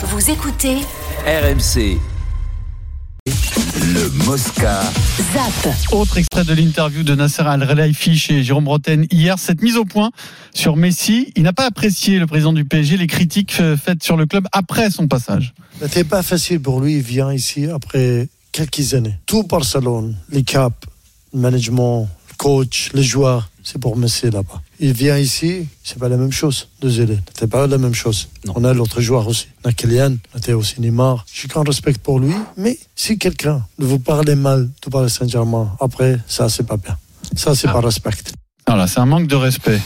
Vous écoutez RMC. Le Mosca. ZAP. Autre extrait de l'interview de Nasser Al-Khelaifi chez Jérôme Bretagne hier. Cette mise au point sur Messi, il n'a pas apprécié le président du PSG les critiques faites sur le club après son passage. C'était pas facile pour lui. Il vient ici après quelques années. Tout Barcelone, les caps, le management, le coach, les joueurs, c'est pour Messi là-bas. Il vient ici, c'est pas la même chose. Désolé, c'était pas la même chose. On a l'autre joueur aussi. On a Kylian, on a aussi Neymar. J'ai grand respect pour lui, mais si quelqu'un vous parle mal de Paris Saint-Germain, après, ça, c'est pas bien. Ça, c'est pas respect. Voilà, c'est un manque de respect.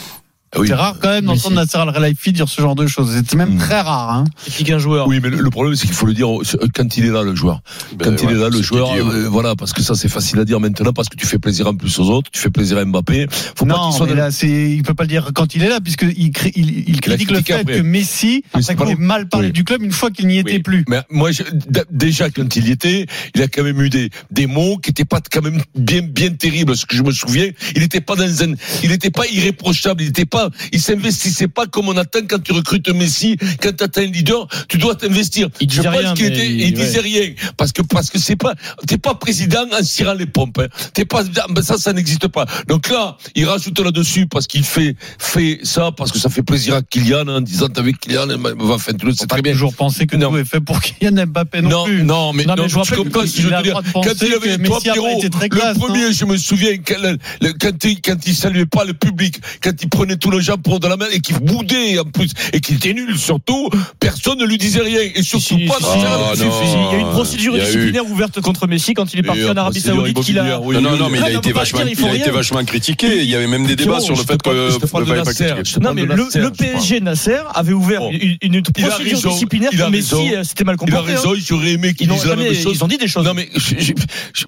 Ah oui. C'est rare quand même d'entendre Nasser Al-Khelaifi dire ce genre de choses. C'est même Mm. très rare. Hein. Critique un joueur. Oui, mais le, le problème, c'est qu'il faut le dire quand il est là, le joueur. Ben quand il est là, le c'est joueur, dit, euh, voilà, parce que ça, c'est facile à dire maintenant, parce que tu fais plaisir en plus aux autres, tu fais plaisir à Mbappé. Faut pas Non, qu'il soit mais dans- là, c'est, il peut pas le dire quand il est là, puisque il, cri- il, il critique le fait après. que Messi c'est a mal parlé Oui. du club une fois qu'il n'y était Oui. plus. Mais moi, je- déjà quand il y était, il a quand même eu des, des mots qui étaient pas quand même bien bien terribles. Ce que je me souviens, il n'était pas dans un, il n'était pas irréprochable. Il n'était pas, il s'investissait pas comme on attend quand tu recrutes Messi. Quand tu un leader, tu dois t'investir. Il je disait pense rien, qu'il mais était, il- il ouais. disait rien parce que parce que c'est pas, t'es pas président en cirant les pompes. Hein. T'es pas, ben ça, ça n'existe pas. Donc là, il rajoute là-dessus parce qu'il fait fait ça parce que ça fait plaisir à Kylian en disant avec Kylian, va faire tout le, c'est pas très bien. toujours penser que Non. tout est fait pour Kylian Mbappé non, Non, plus. non, mais, Non, mais je rappelle comprends que je veux dire. Quand il avait, toi, pas Pierrot, le classe, premier, je me souviens, quand, il, quand il saluait pas le public, quand il prenait tout le pour de la main et qu'il boudait en plus, et qu'il était nul surtout, personne ne lui disait rien. Et surtout Si, pas si, Ah, non. Il y a une procédure Il y a eu- disciplinaire ouverte contre Messi quand il est parti en Arabie procédure Saoudite qu'il a. oui, Non, non, mais il Ah, a été vachement, il a été vachement critiqué. Il y avait même des débats sur le fait que Non mais le. PSG Nasser avait ouvert une, procédure disciplinaire que Messi euh, c'était mal Il a hein. raison, j'aurais aimé qu'il Ils ont, dise la même chose. ils ont dit des choses. Non mais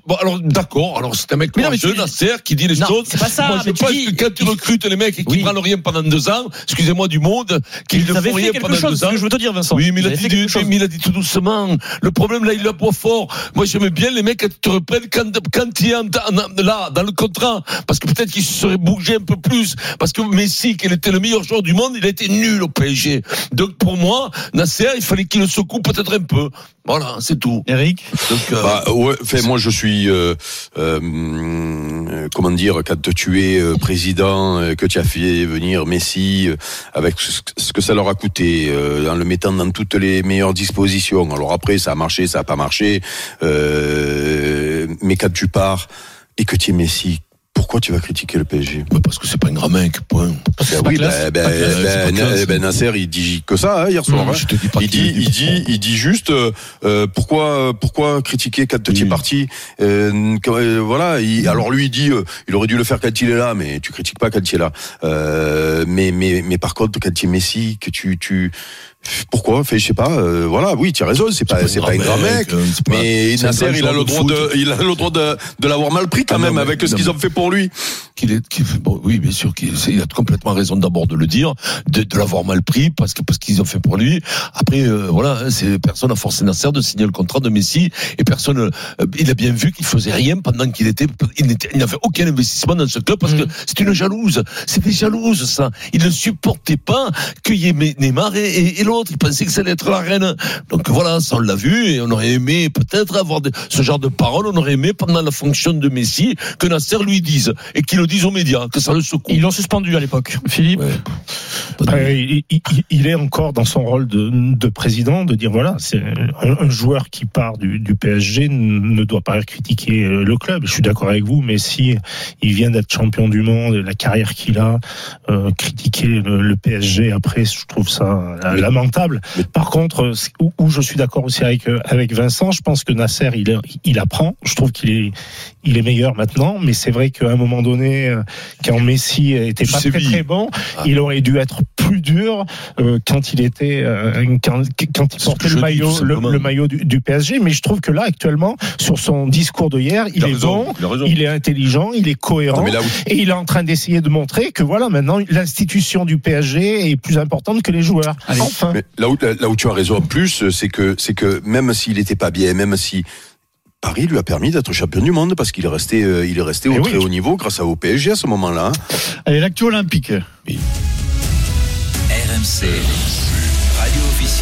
bon alors d'accord alors c'est un mec tu- Nasser qui dit les choses c'est pas ça, moi je mais tu pense dis- que quand tu recrutes les mecs et qu'ils prennent rien pendant deux ans excusez-moi du monde qu'ils Ils ne font rien pendant chose, deux ans que je veux te dire Vincent. oui, mais il, a dit, fait du- quelque chose. mais il a dit tout doucement. Le problème, là, il la boit fort. Moi, j'aime bien les mecs qui te reprennent quand, quand il là, dans le contrat. Parce que peut-être qu'il se serait bougé un peu plus. Parce que Messi, qui était le meilleur joueur du monde, il a été nul au PSG. Donc, pour moi, Nasser, il fallait qu'il le secoue peut-être un peu. Voilà, c'est tout. Eric Donc, euh, Bah, ouais, fait, moi je suis, euh, euh, comment dire, quand tu es euh, président, euh, que tu as fait venir Messi, euh, avec ce que ça leur a coûté, euh, en le mettant dans toutes les meilleures dispositions. Alors après, ça a marché, ça a pas marché, euh, mais quand tu pars et que tu es Messi, pourquoi tu vas critiquer le PSG bah, parce que c'est pas un grand mec, point. Ben oui, ben, ben, ben, ben, Nasser, il dit que ça hein, hier soir. Non, hein. je te dis pas Il dit, il dit, il dit juste euh, euh, pourquoi, pourquoi critiquer quand tu es Oui. parti euh, euh, Voilà. il- alors lui, il dit, euh, il aurait dû le faire quand il est là, mais tu critiques pas quand il est là. Euh, mais, mais, mais par contre, quand tu es Messi, que tu, tu, pourquoi? Fait, je sais pas. euh, voilà. Oui, tu as raison. C'est pas, c'est pas un grand mec. euh, c'est Mais c'est Nasser, il a le droit de, il a le droit de, de l'avoir mal pris quand Ah même avec ce qu'ils ont fait pour lui. qu'il est, qu'il- bon, oui, bien sûr, qu'il il a complètement raison d'abord de le dire, de, de l'avoir mal pris parce que parce qu'ils ont fait pour lui. Après, euh, voilà, hein, c'est personne a forcé Nasser de signer le contrat de Messi et personne, euh, il a bien vu qu'il faisait rien pendant qu'il était, il n'avait aucun investissement dans ce club parce que c'est une jalouse, c'était jalouse ça. Il ne supportait pas qu'il y ait Neymar et, et- et l'autre. Il pensait que ça allait être la reine. Donc voilà, ça on l'a vu et on aurait aimé peut-être avoir ce genre de paroles. On aurait aimé pendant la fonction de Messi que Nasser lui dise et qu'il le dise aux médias, que ça le secoue. Ils l'ont suspendu à l'époque. Philippe Ouais. Il, il- il est encore dans son rôle de, de président de dire voilà, c'est un, un joueur qui part du, du PSG ne doit pas critiquer le club. Je suis d'accord avec vous, mais si il vient d'être champion du monde, la carrière qu'il a, euh, critiquer le, le PSG après, je trouve ça euh, lamentable. Par contre, où, où je suis d'accord aussi avec euh, avec Vincent, je pense que Nasser il il apprend. Je trouve qu'il est il est meilleur maintenant, mais c'est vrai qu'à un moment donné, euh, quand Messi était pas très bon, Ah. il aurait dû être plus dur euh, quand il était euh, quand, quand il portait le maillot tout le, simplement. le maillot du, du PSG. Mais je trouve que là actuellement, sur son discours de hier, il, est raison, bon, il est intelligent, il est cohérent. Non, là Et il est en train d'essayer de montrer que voilà, maintenant, l'institution du PSG est plus importante que les joueurs. Allez. Enfin. Mais là où, là où tu as raison en plus, c'est que, c'est que même s'il n'était pas bien, même si Paris lui a permis d'être champion du monde parce qu'il est resté, euh, il est resté au Eh oui. très haut niveau grâce à au PSG à ce moment-là. Allez, l'actu olympique. RMC, radio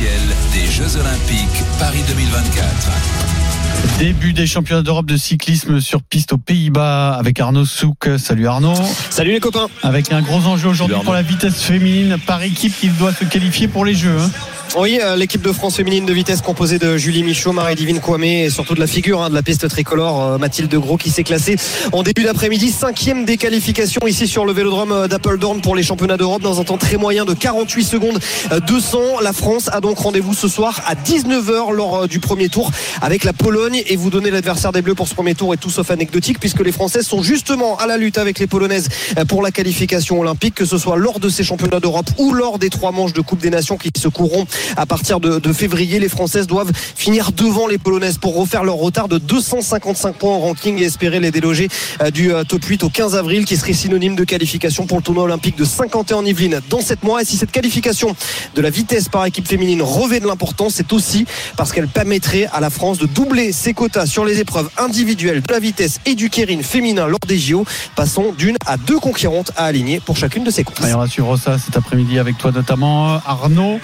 officielle des Jeux Olympiques Paris 2024. Début des championnats d'Europe de cyclisme sur piste aux Pays-Bas avec Arnaud Souk. Salut Arnaud. Salut les copains. Avec un gros enjeu aujourd'hui pour la vitesse féminine par équipe qui doit se qualifier pour les Jeux. hein. Oui, euh, l'équipe de France féminine de vitesse composée de Julie Michaud, Marie-Divine Kwame et surtout de la figure hein, de la piste tricolore, euh, Mathilde Gros qui s'est classée en début d'après-midi. Cinquième des qualifications ici sur le vélodrome euh, d'Appledorn pour les championnats d'Europe dans un temps très moyen de 48 secondes euh, 200. La France a donc rendez-vous ce soir à 19h lors du premier tour avec la Pologne et vous donnez l'adversaire des Bleus pour ce premier tour est tout sauf anecdotique puisque les Françaises sont justement à la lutte avec les Polonaises pour la qualification olympique, que ce soit lors de ces championnats d'Europe ou lors des trois manches de Coupe des Nations qui se courront à partir de, de février. Les Françaises doivent finir devant les Polonaises pour refaire leur retard de 255 points en ranking et espérer les déloger euh, du euh, top 8 au 15 avril, qui serait synonyme de qualification pour le tournoi olympique de 51 en Yvelines dans 7 mois. Et si cette qualification de la vitesse par équipe féminine revêt de l'importance, c'est aussi parce qu'elle permettrait à la France de doubler ses quotas sur les épreuves individuelles de la vitesse et du kérine féminin lors des JO. Passons d'une à deux conquérantes à aligner pour chacune de ces courses. On va suivre ça cet après-midi avec toi notamment Arnaud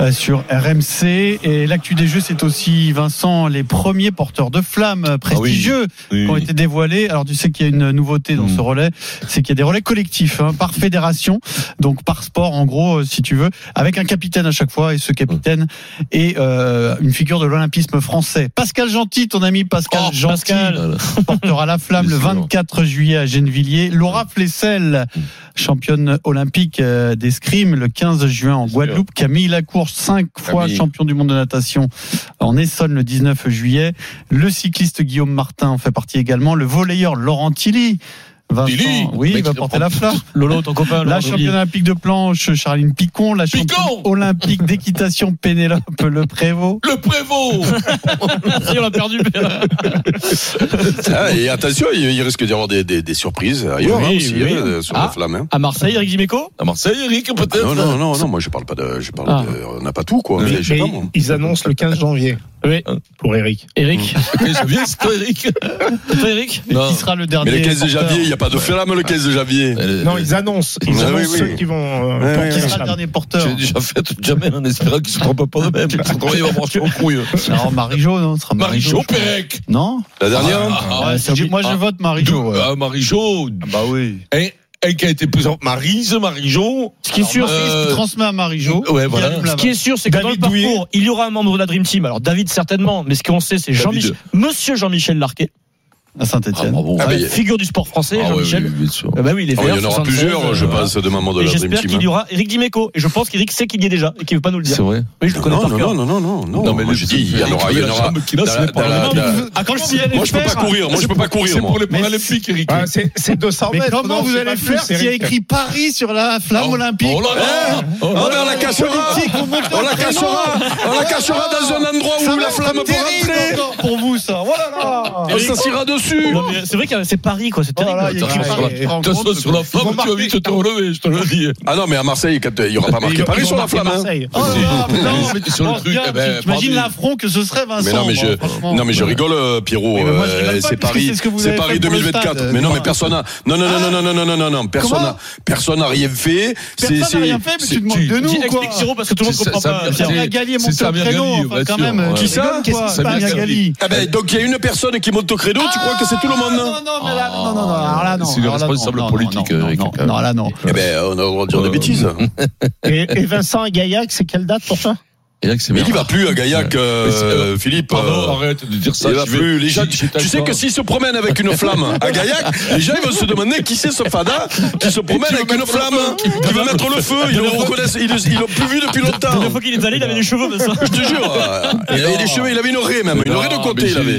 euh, sur RMC et l'actu des jeux c'est aussi Vincent les premiers porteurs de flammes euh, prestigieux Oui. qui ont été dévoilés. Alors tu sais qu'il y a une nouveauté dans Mm. ce relais, c'est qu'il y a des relais collectifs hein, par fédération, donc par sport en gros euh, si tu veux, avec un capitaine à chaque fois et ce capitaine est euh, une figure de l'olympisme français. Pascal Gentil, ton ami Pascal Oh, Gentil Pascal. portera la flamme le Bien sûr. 24 juillet à Gennevilliers. Laura Flessel, championne olympique euh, d'escrime le 15 juin en Guadeloupe. Camille Lacourse, cinq fois Camille. champion du monde de natation en Essonne le 19 juillet. Le cycliste Guillaume Martin en fait partie également. Le volleyeur Laurent Tilly. Vincent, oui, il va porter le la flamme. Lolo, ton copain. La championne olympique de planche, Charline Picon. La championne olympique d'équitation, Pénélope Le Prévost. Le Prévost est, on l'a perdu. Ah, et attention, il, risque d'y avoir des, des, des surprises ailleurs Oui, hein, aussi, oui. hein, sur Ah. la flamme. hein. À Marseille, Eric Dimeco À Marseille, Eric, peut-être Non, non, non, non, moi je parle pas de. Je parle Ah. de on n'a pas tout, quoi. Mais- Mais, je sais Mais pas, moi. ils annoncent le 15 janvier Oui. pour Eric. Eric. Mais je viens, c'est toi, Eric Toi, Eric Non. qui sera le dernier Mais le 15 de porteur janvier, il n'y a pas de flamme le 15 de janvier. Non, ils annoncent. Ils Ouais, annoncent oui, ceux oui. qui vont euh, Ouais, ouais, Qui sera le dernier porteur J'ai déjà fait toute jamais en espérant qu'il se trompe pas de même. Comment il va marcher au couille Alors Marie-Jo, non ce Marie-Jo. Pérec Non La dernière Ah, Ouais, c'est- Moi, je vote Marie-Jo. ouais. Ah, Marie-Jo Bah oui. Un qui a été présent. Marise, Marie-Jo. Ce qui est sûr, c'est euh, qu'il transmet à Marie-Jo. ouais, voilà. Ce qui est sûr, c'est que dans le David Douillet. parcours, il y aura un membre de la Dream Team. Alors David certainement, mais ce qu'on sait, c'est David. Jean-Michel, Monsieur Jean-Michel Larquet, à Saint-Etienne. Ah, Euh, mais- figure du sport français, Ah, Jean-Michel. oui, bien sûr. Euh, bah oui, il est Ah, vert, Il y en aura 76, plusieurs, je euh, pense, de membres de la Dream j'espère Team. qu'il y aura Eric Dimeco. Et je pense qu'Eric sait qu'il y est déjà et qu'il ne veut pas nous le dire. C'est vrai. Oui, je le connais Non, par non, cœur. non, non, non, non. Moi, les- je dis, il y en aura, il y en aura. c'est Ah, Moi, je peux pas faire courir. Moi, je peux pas C'est courir, moi. pour les Mais Paralympiques, Eric. Ah, c'est c'est 200 Mais mètres. comment non, vous c'est allez pas faire plus, s'il y a écrit Paris sur la flamme Oh, olympique Oh là là Oh Oh, là mais on la montez On la cachera On la cachera dans un endroit Ça où la flamme peut rentrer pour vous, ça. Oh là là On s'assira dessus C'est vrai que c'est Paris, quoi. C'est Oh terrible. Attention, Paris. sur la- flamme, tu vas vite te relever, je te le dis. Ah non, mais à Marseille, euh, il n'y aura pas marqué Paris sur la flamme. hein. Marseille. Oh non, mais Sur le oh, truc, eh ben, T'imagines l'affront que ce serait, Vincent Mais non, mais je, franchement. non, mais je rigole, euh, Pierrot. Euh, c'est Paris, c'est ce que vous c'est avez Paris fait pour le 2024. stade. Mais non, mais personne n'a, non, non, non, non, non, non, non, non, non, non, personne n'a, personne n'a rien fait. Personne n'a rien fait, mais tu demandes de nous, quoi. explique Siro parce que tout le monde comprend pas. Samia Galli est monté au créneau, quand même. Qui ça. Ah ben, donc il y a une personne qui monte au credo, tu crois que c'est tout le monde? Non, non, mais là, non, non, non, alors là, non. C'est le responsable non, non, politique, non, Eric, là, non. Eh ben, on a le droit de dire des Euh, bêtises. Et, Vincent et Gaillac, c'est quelle date pour toi Mais il va plus à Gaillac, euh, euh, Philippe. Pardon, euh, arrête de dire ça. il va plus. Les gens, tu sais que s'ils se promènent avec une flamme à Gaillac, les gens ils vont se demander qui c'est ce fada qui se promène avec une flamme, qui veut mettre le feu. Ils le reconnaissent, ils l'ont plus vu depuis La longtemps. dernière fois qu'il est allé, il avait des cheveux, ça. Je te jure, euh, il avait des cheveux, il avait une raie même, une raie de Non, côté il avait.